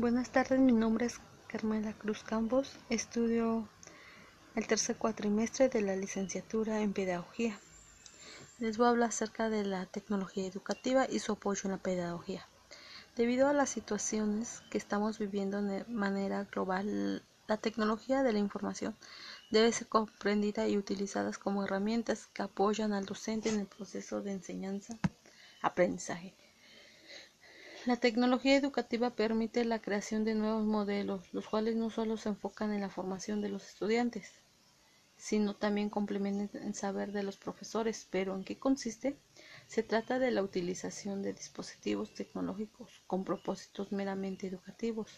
Buenas tardes, mi nombre es Carmela Cruz Campos, estudio el tercer cuatrimestre de la licenciatura en Pedagogía. Les voy a hablar acerca de la tecnología educativa y su apoyo en la pedagogía. Debido a las situaciones que estamos viviendo de manera global, la tecnología de la información debe ser comprendida y utilizada como herramientas que apoyan al docente en el proceso de enseñanza-aprendizaje. La tecnología educativa permite la creación de nuevos modelos, los cuales no solo se enfocan en la formación de los estudiantes, sino también complementan el saber de los profesores. ¿Pero en qué consiste? Se trata de la utilización de dispositivos tecnológicos con propósitos meramente educativos,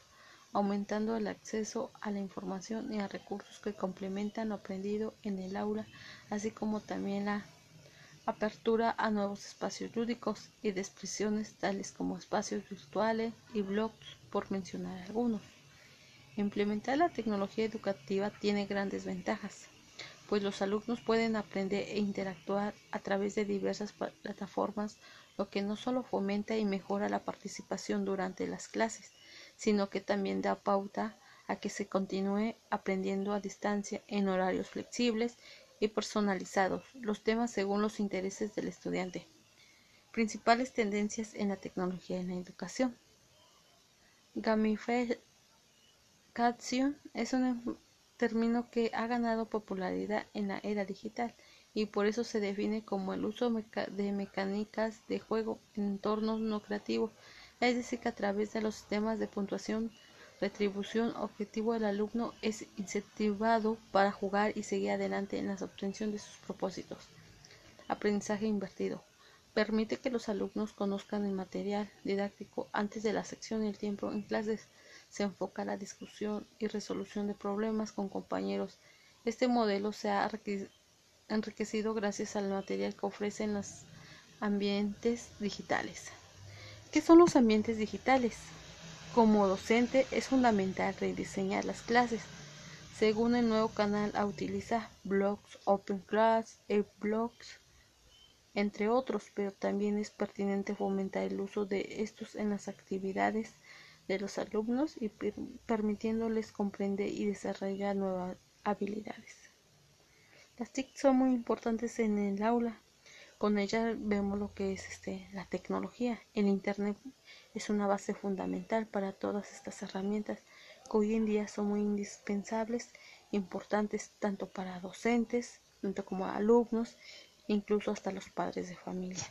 aumentando el acceso a la información y a recursos que complementan lo aprendido en el aula, así como también la apertura a nuevos espacios lúdicos y de expresiones tales como espacios virtuales y blogs, por mencionar algunos. Implementar la tecnología educativa tiene grandes ventajas, pues los alumnos pueden aprender e interactuar a través de diversas plataformas, lo que no solo fomenta y mejora la participación durante las clases, sino que también da pauta a que se continúe aprendiendo a distancia en horarios flexibles y personalizados los temas según los intereses del estudiante. Principales tendencias en la tecnología en la educación. Gamification es un término que ha ganado popularidad en la era digital y por eso se define como el uso de mecánicas de juego en entornos no creativos, es decir, que a través de los sistemas de puntuación retribución objetivo del alumno es incentivado para jugar y seguir adelante en la obtención de sus propósitos. Aprendizaje invertido. Permite que los alumnos conozcan el material didáctico antes de la sección y el tiempo en clases. Se enfoca la discusión y resolución de problemas con compañeros. Este modelo se ha enriquecido gracias al material que ofrecen los ambientes digitales. ¿Qué son los ambientes digitales? Como docente es fundamental rediseñar las clases según el nuevo canal a utilizar blogs, open class, e-blogs, entre otros, pero también es pertinente fomentar el uso de estos en las actividades de los alumnos y permitiéndoles comprender y desarrollar nuevas habilidades. Las TIC son muy importantes en el aula. Con ellas vemos lo que es este, la tecnología. El Internet es una base fundamental para todas estas herramientas que hoy en día son muy indispensables, importantes tanto para docentes, tanto como alumnos, incluso hasta los padres de familia.